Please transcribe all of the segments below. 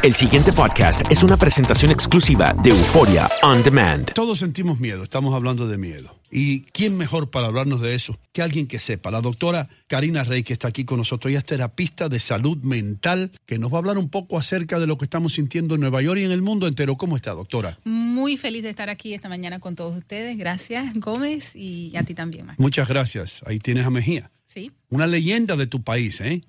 El siguiente podcast es una presentación exclusiva de Euforia On Demand. Todos sentimos miedo, estamos hablando de miedo. ¿Y quién mejor para hablarnos de eso que alguien que sepa? La doctora Karina Rey, que está aquí con nosotros, ella es terapista de salud mental, que nos va a hablar un poco acerca de lo que estamos sintiendo en Nueva York y en el mundo entero. ¿Cómo está, doctora? Muy feliz de estar aquí esta mañana con todos ustedes. Gracias, Gómez, y a ti también, Max. Muchas gracias. Ahí tienes a Mejía. Sí. Una leyenda de tu país, ¿eh?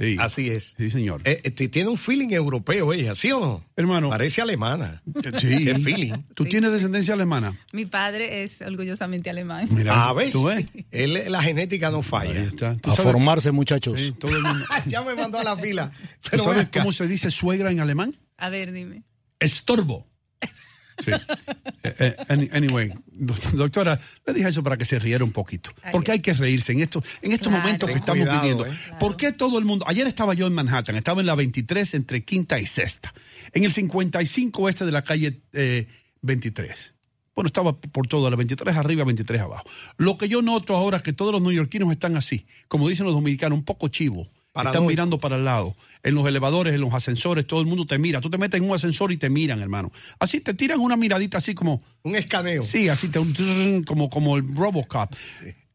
Sí. Así es. Sí, señor. Eh, eh, tiene un feeling europeo ella, ¿sí o no? Hermano. Parece alemana. Sí. Qué feeling. ¿Tú tienes descendencia alemana? Mi padre es orgullosamente alemán. Mira, Ah, ¿ves? ¿tú ves? Él, la genética no Ahí falla. está. ¿Tú A sabes- formarse, muchachos. Sí, todo el mundo. ya me mandó a la fila. ¿Tú Pero ven sabes cómo se dice suegra en alemán? A ver, dime. Estorbo. Sí. Eh, eh, any- anyway, do- doctora, le dije eso para que se riera un poquito. Porque hay que reírse en estos, en estos Claro. momentos que estamos cuidado, viviendo. eh. ¿Por qué todo el mundo? Ayer estaba yo en Manhattan, estaba en la 23 entre quinta y sexta, en el 55 este de la calle eh, 23. Bueno, estaba por todo, la 23 arriba, 23 abajo. Lo que yo noto ahora es que todos los neoyorquinos están así, como dicen los dominicanos, un poco chivos. Están mirando para el lado. En los elevadores, en los ascensores, todo el mundo te mira. Tú te metes en un ascensor y te miran, hermano. Así te tiran una miradita así como, Un escaneo. sí, así te, un- como, como el Robocop.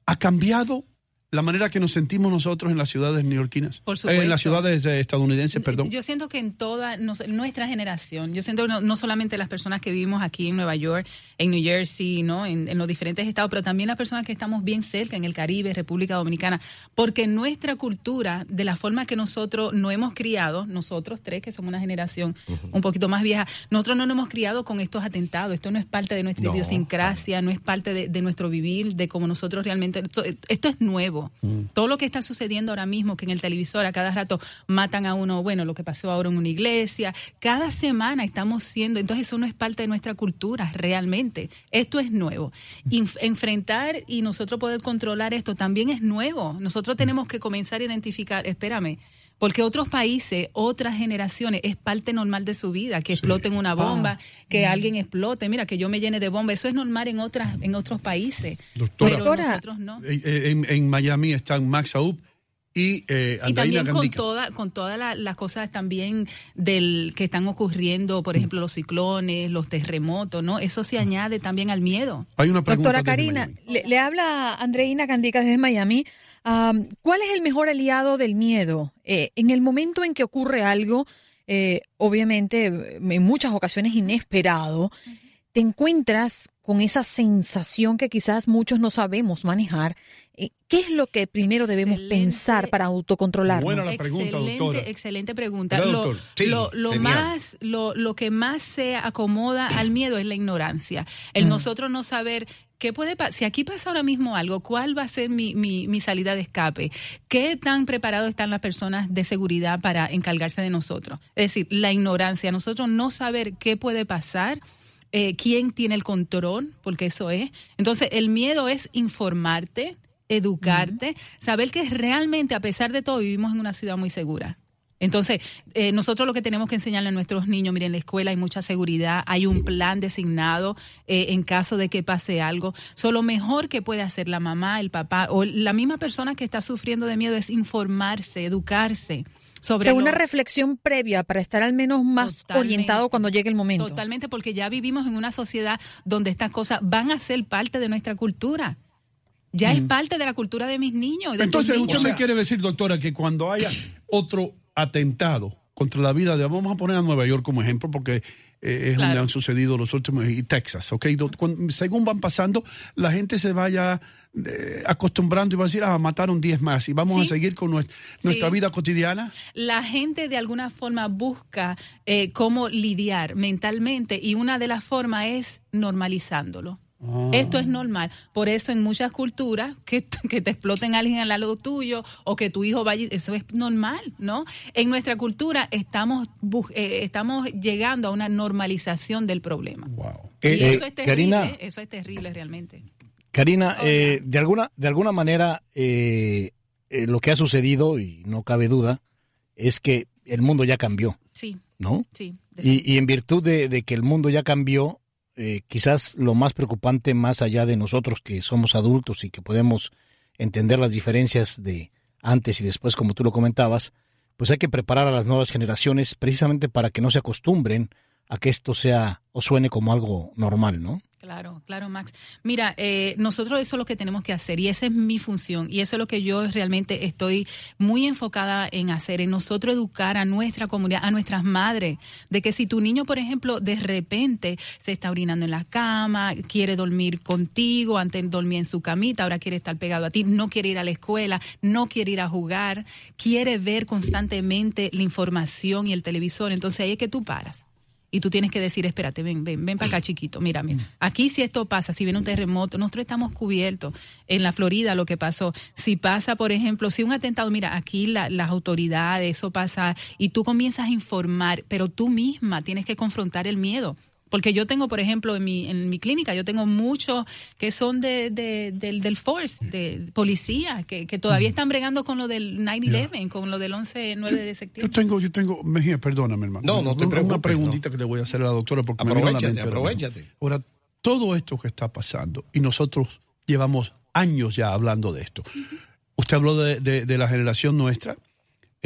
¿Ha cambiado la manera que nos sentimos nosotros en las ciudades neoyorquinas? Por Eh, supuesto. en las ciudades eh, estadounidenses, perdón. Yo siento que en toda nos- nuestra generación, yo siento no, no solamente las personas que vivimos aquí en Nueva York, en New Jersey, ¿no? En, en los diferentes estados, pero también las personas que estamos bien cerca, en el Caribe, República Dominicana, porque nuestra cultura, de la forma que nosotros no hemos criado, nosotros tres, que somos una generación un poquito más vieja, nosotros no nos hemos criado con estos atentados, esto no es parte de nuestra No. idiosincrasia, no es parte de, de nuestro vivir, de cómo nosotros realmente, esto, esto es nuevo. Todo lo que está sucediendo ahora mismo, que en el televisor a cada rato matan a uno, bueno, lo que pasó ahora en una iglesia, cada semana estamos siendo, entonces eso no es parte de nuestra cultura realmente. Esto es nuevo. Enfrentar y nosotros poder controlar esto también es nuevo. Nosotros tenemos que comenzar a identificar, espérame, porque otros países, otras generaciones, es parte normal de su vida, que exploten una bomba, que alguien explote, mira, que yo me llene de bomba, eso es normal en otras en otros países. Doctora. pero Doctora. nosotros no. En, en Miami están Max Aub y eh, Y también con Gandica. toda, con todas la- las cosas también del que están ocurriendo, por ejemplo, los ciclones, los terremotos, ¿no? Eso se añade también al miedo. Hay una pregunta Doctora Karina, le, le habla Andreina Candica desde Miami. ¿Cuál es el mejor aliado del miedo? Eh, en el momento en que ocurre algo, eh, obviamente, en muchas ocasiones inesperado, te encuentras con esa sensación que quizás muchos no sabemos manejar, eh, ¿qué es lo que primero debemos pensar para autocontrolarnos? Buena la pregunta, excelente, doctora. excelente pregunta. ¿Verdad, Lo, doctor? Sí, lo- lo genial. más, lo, lo que más se acomoda al miedo es la ignorancia. El Mm. nosotros no saber qué puede pasar. Si aquí pasa ahora mismo algo, ¿cuál va a ser mi, mi, mi salida de escape? ¿Qué tan preparados están las personas de seguridad para encargarse de nosotros? Es decir, la ignorancia, nosotros no saber qué puede pasar. eh, quién tiene el control, porque eso es. Entonces, el miedo es informarte, educarte, saber que realmente, a pesar de todo, vivimos en una ciudad muy segura. Entonces, eh, nosotros lo que tenemos que enseñarle a nuestros niños, miren, en la escuela hay mucha seguridad, hay un plan designado eh, en caso de que pase algo. So, lo mejor que puede hacer la mamá, el papá o la misma persona que está sufriendo de miedo es informarse, educarse sobre O sea, una reflexión previa para estar al menos más Totalmente. orientado cuando llegue el momento. Totalmente, porque ya vivimos en una sociedad donde estas cosas van a ser parte de nuestra cultura. Ya es parte de la cultura de mis niños. de Entonces, niños. usted me quiere decir, doctora, que cuando haya otro atentado contra la vida de, vamos a poner a Nueva York como ejemplo, porque eh, es donde han sucedido los últimos, y Texas, ¿ok? Cuando- según van pasando, la gente se vaya eh, acostumbrando y va a decir, ah, mataron 10 más y vamos Sí. a seguir con nues- nuestra Sí. vida cotidiana. la gente de alguna forma busca eh, cómo lidiar mentalmente y una de las formas es normalizándolo. Ah. Esto es normal. Por eso en muchas culturas que, que te exploten a alguien al lado tuyo o que tu hijo vaya, eso es normal, ¿no? En nuestra cultura estamos, eh, estamos llegando a una normalización del problema. Y Eh, eso eh, es terrible, Karina. eso es terrible realmente. Karina, eh, de alguna de alguna manera eh, lo que ha sucedido y no cabe duda es que el mundo ya cambió, Sí. ¿no? Sí. Y, y en virtud de, de que el mundo ya cambió, eh, quizás lo más preocupante más allá de nosotros que somos adultos y que podemos entender las diferencias de antes y después, como tú lo comentabas, pues hay que preparar a las nuevas generaciones precisamente para que no se acostumbren a que esto sea o suene como algo normal, ¿no? Claro, claro, Max. Mira, eh, nosotros eso es lo que tenemos que hacer y esa es mi función y eso es lo que yo realmente estoy muy enfocada en hacer, en nosotros educar a nuestra comunidad, a nuestras madres, de que si tu niño, por ejemplo, de repente se está orinando en la cama, quiere dormir contigo, antes dormía en su camita, ahora quiere estar pegado a ti, no quiere ir a la escuela, no quiere ir a jugar, quiere ver constantemente la información y el televisor, entonces ahí es que tú paras. Y tú tienes que decir, espérate, ven, ven, ven para acá, chiquito. Mira, mira. Aquí si esto pasa, si viene un terremoto, nosotros estamos cubiertos. En la Florida lo que pasó. Si pasa, por ejemplo, si un atentado, mira, aquí la- las autoridades, eso pasa, y tú comienzas a informar, pero tú misma tienes que confrontar el miedo. Porque yo tengo, por ejemplo, en mi, en mi clínica, yo tengo muchos que son de, de- del, del Force, de policía, que, que todavía están bregando con lo del 9-11, con lo del 11-9 de Yo septiembre. tengo, yo tengo, Mejía, perdóname, hermano. No, no te Una- preocupes, Una preguntita que le voy a hacer a la doctora porque me vino a la Aprovechate, mente aprovechate. Ahora, todo esto que está pasando, y nosotros llevamos años ya hablando de esto. Usted habló de, de- de la generación nuestra,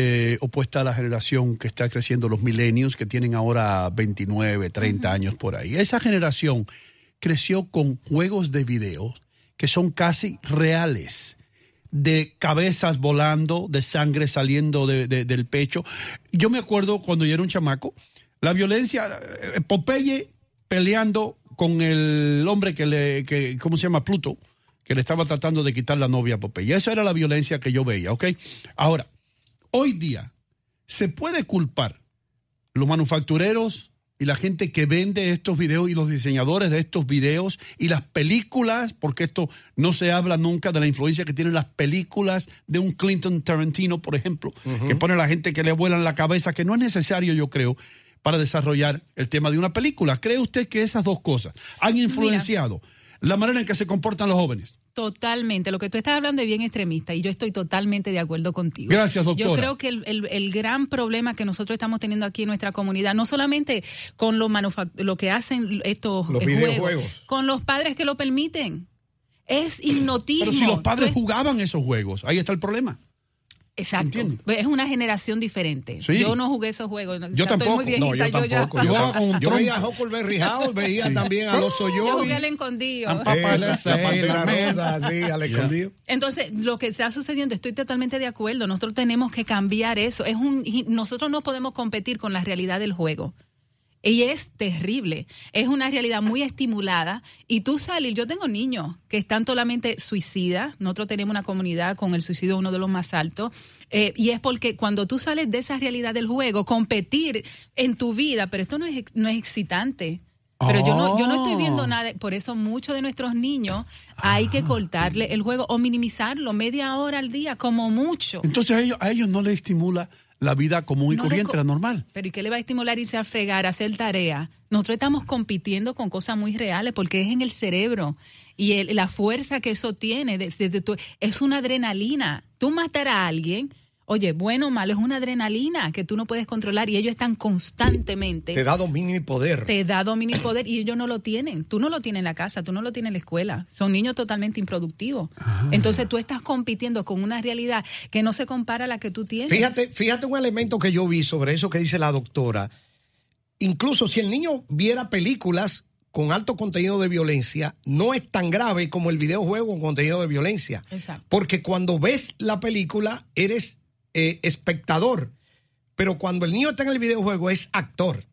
eh, opuesta a la generación que está creciendo, los millennials, que tienen ahora 29, 30 años por ahí. Esa generación creció con juegos de video que son casi reales de cabezas volando, de sangre saliendo de- de- del pecho. Yo me acuerdo cuando yo era un chamaco, la violencia, eh, Popeye peleando con el hombre que le, que, ¿cómo se llama? Pluto, que le estaba tratando de quitar la novia a Popeye. Esa era la violencia que yo veía, ¿ok? Ahora, hoy día, ¿se puede culpar los manufactureros y la gente que vende estos videos y los diseñadores de estos videos y las películas, porque esto no se habla nunca de la influencia que tienen las películas de un Clinton Tarantino, por ejemplo, que pone a la gente que le vuela en la cabeza, que no es necesario, yo creo, para desarrollar el tema de una película. ¿Cree usted que esas dos cosas han influenciado la manera en que se comportan los jóvenes? Totalmente. Lo que tú estás hablando es bien extremista y yo estoy totalmente de acuerdo contigo. Gracias, doctora. Yo creo que el, el- el gran problema que nosotros estamos teniendo aquí en nuestra comunidad, no solamente con lo, lo que hacen estos Los juegos, con los padres que lo permiten. Es hipnotismo. Pero si los padres jugaban esos juegos, ahí está el problema. Exacto. Es una generación diferente. Sí. Yo no jugué esos juegos. Yo Ya estoy tampoco. muy viejita, No, yo ya- tampoco. Yo, veía a Huckleberry House, veía también a los Yo jugué al escondido. La, la pantera rosa, sí, al escondido. Entonces, lo que está sucediendo, estoy totalmente de acuerdo. Nosotros tenemos que cambiar eso. Es un, nosotros no podemos competir con la realidad del juego. Y es terrible. Es una realidad muy estimulada. Y tú sales, yo tengo niños que están totalmente suicidas. Nosotros tenemos una comunidad con el suicidio uno de los más altos. Eh, y es porque cuando tú sales de esa realidad del juego, competir en tu vida, pero esto no es, no es excitante. Pero yo no, yo no estoy viendo Oh. nada. Por eso muchos de nuestros niños hay que cortarle el juego o minimizarlo media hora al día, como mucho. Entonces a ellos, a ellos no les estimula la vida común y No corriente, co- la normal. Pero ¿y qué le va a estimular irse a fregar, a hacer tarea? Nosotros estamos compitiendo con cosas muy reales porque es en el cerebro y el- la fuerza que eso tiene desde, desde tu- es una adrenalina. Tú matar a alguien, oye, bueno o malo, es una adrenalina que tú no puedes controlar y ellos están constantemente Te da dominio y poder. te da dominio y poder y ellos no lo tienen. Tú no lo tienes en la casa, tú no lo tienes en la escuela. Son niños totalmente improductivos. Entonces tú estás compitiendo con una realidad que no se compara a la que tú tienes. Fíjate, fíjate un elemento que yo vi sobre eso que dice la doctora. Incluso si el niño viera películas con alto contenido de violencia, no es tan grave como el videojuego con contenido de violencia. Exacto. Porque cuando ves la película, eres eh, espectador. Pero cuando el niño está en el videojuego, es actor.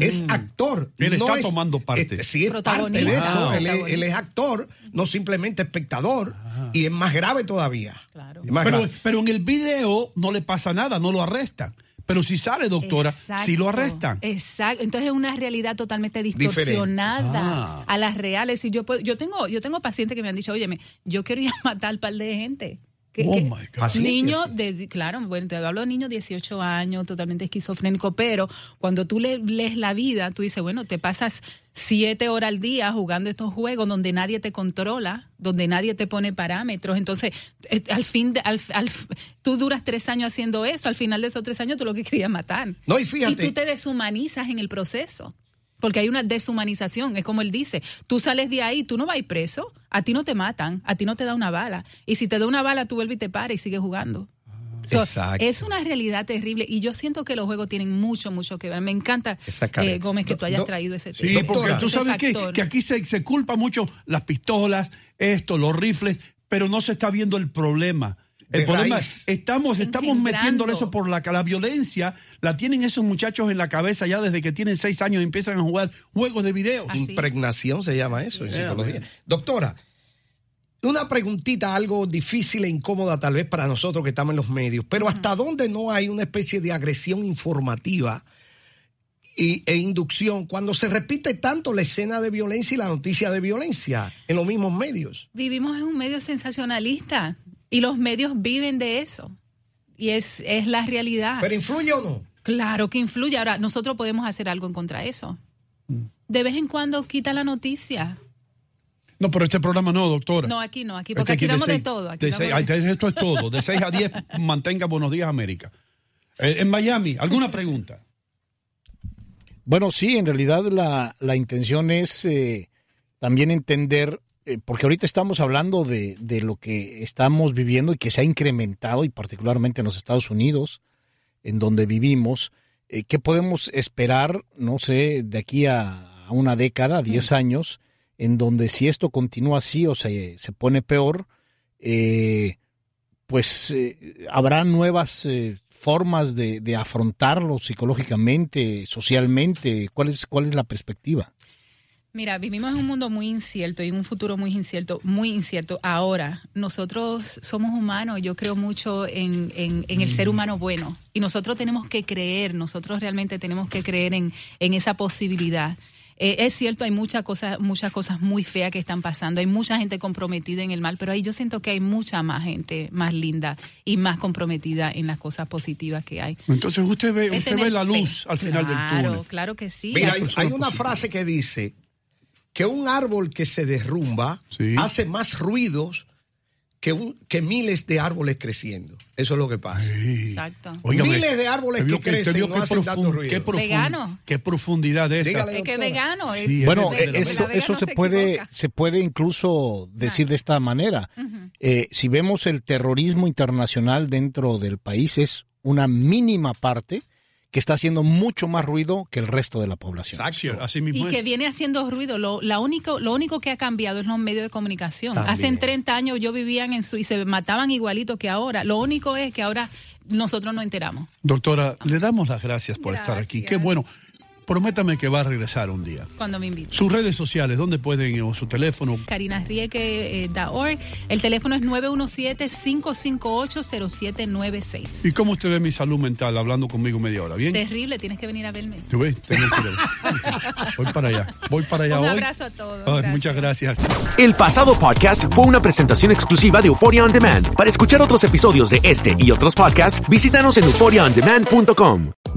Es actor. Mm. Él está es- tomando parte. sí, es parte de Protagonista. eso. Wow. Él, es, él es actor, no simplemente espectador. Y es más grave todavía. Más Pero, grave. pero en el video no le pasa nada, no lo arrestan. Pero si sale, doctora, Exacto. sí lo arrestan. Exacto. Entonces es una realidad totalmente distorsionada Ah. a las reales. Y yo puedo- yo tengo, yo tengo pacientes que me han dicho, óyeme, yo quiero ir a matar al par de gente. Que- Oh que- my God. Niños de, claro, bueno, te hablo de niños de 18 años, totalmente esquizofrénico, pero cuando tú le, lees la vida, tú dices, bueno, te pasas siete horas al día jugando estos juegos donde nadie te controla, donde nadie te pone parámetros. Entonces, eh, al fin, de- al, al- tú duras tres años haciendo eso, al final de esos tres años tú lo que querías matar. No, y fíjate- tú te deshumanizas en el proceso. Porque hay una deshumanización, es como él dice, tú sales de ahí, tú no vas a ir preso, a ti no te matan, a ti no te da una bala. Y si te da una bala, tú vuelves y te paras y sigues jugando. So, Exacto. es una realidad terrible y yo siento que los juegos tienen mucho, mucho que ver. Me encanta, eh, Gómez, que tú hayas No, traído ese Sí, tema. porque tú sabes que, que aquí se, se culpa mucho las pistolas, esto, los rifles, pero no se está viendo el problema. El problema raíz. estamos, estamos metiéndole eso por la, la violencia, la tienen esos muchachos en la cabeza ya desde que tienen seis años y empiezan a jugar juegos de video. Impregnación se llama eso en Yeah, psicología. man. Doctora, una preguntita algo difícil e incómoda tal vez para nosotros que estamos en los medios, pero ¿hasta dónde no hay una especie de agresión informativa y- e inducción cuando se repite tanto la escena de violencia y la noticia de violencia en los mismos medios? Vivimos en un medio sensacionalista y los medios viven de eso. Y es, es la realidad. ¿Pero influye o no? Claro que influye. Ahora, nosotros podemos hacer algo en contra de eso. De vez en cuando quita la noticia. No, pero este programa no, doctora. No, aquí no, aquí, porque Este aquí damos de seis- todo. Aquí de damos seis- de- ay, esto es todo. De 6 a 10, mantenga Buenos Días América. Eh, en Miami, ¿alguna pregunta? Bueno, sí, en realidad la, la intención es eh, también entender, porque ahorita estamos hablando de, de lo que estamos viviendo y que se ha incrementado, y particularmente en los Estados Unidos, en donde vivimos, eh, ¿qué podemos esperar, no sé, de aquí a, a una década, a 10 años, en donde si esto continúa así o se, se pone peor, eh, pues eh, habrá nuevas eh, formas de, de afrontarlo psicológicamente, socialmente. ¿Cuál es, cuál es la perspectiva? Mira, vivimos en un mundo muy incierto y en un futuro muy incierto, muy incierto. Ahora, nosotros somos humanos, yo creo mucho en, en- en el ser humano bueno y nosotros tenemos que creer, nosotros realmente tenemos que creer en, en esa posibilidad. Eh, es cierto, hay muchas cosas, muchas cosas muy feas que están pasando, hay mucha gente comprometida en el mal, pero ahí yo siento que hay mucha más gente más linda y más comprometida en las cosas positivas que hay. Entonces usted ve, usted ve la fe. luz al final del Claro, túnel. claro que sí. Mira, hay, una frase que dice que un árbol que se derrumba hace más ruidos que, un, que miles de árboles creciendo. Eso es lo que pasa. Exacto. Miles de árboles que crecen no qué hacen tanto profun- ruido. qué profun- Vegano. qué profundidad esa. Es que vegano. Sí, Bueno, es eso, se se puede, equivoca. se puede incluso decir de esta manera. Eh, si vemos el terrorismo internacional dentro del país, es una mínima parte que está haciendo mucho más ruido que el resto de la población. Sí, así mismo Y es. que viene haciendo ruido. Lo, la único, lo único que ha cambiado es los medios de comunicación. También. Hace 30 años yo vivían en su y se mataban igualito que ahora. Lo único es que ahora nosotros no enteramos. Doctora, le damos las gracias por estar aquí. Qué bueno. Prométame que va a regresar un día. Cuando me invite. Sus redes sociales, ¿dónde pueden? O su teléfono. carinarieke.org. El teléfono es 917-558-0796. ¿Y cómo usted ve mi salud mental hablando conmigo media hora? ¿Bien? Terrible, tienes que venir a verme. ¿Tú ves? Tengo que ir. Voy para allá. Voy para allá Un hoy. abrazo a todos. Ay, Gracias. muchas gracias. El pasado podcast fue una presentación exclusiva de Euphoria On Demand. Para escuchar otros episodios de este y otros podcasts, visítanos en euphoriaondemand.com.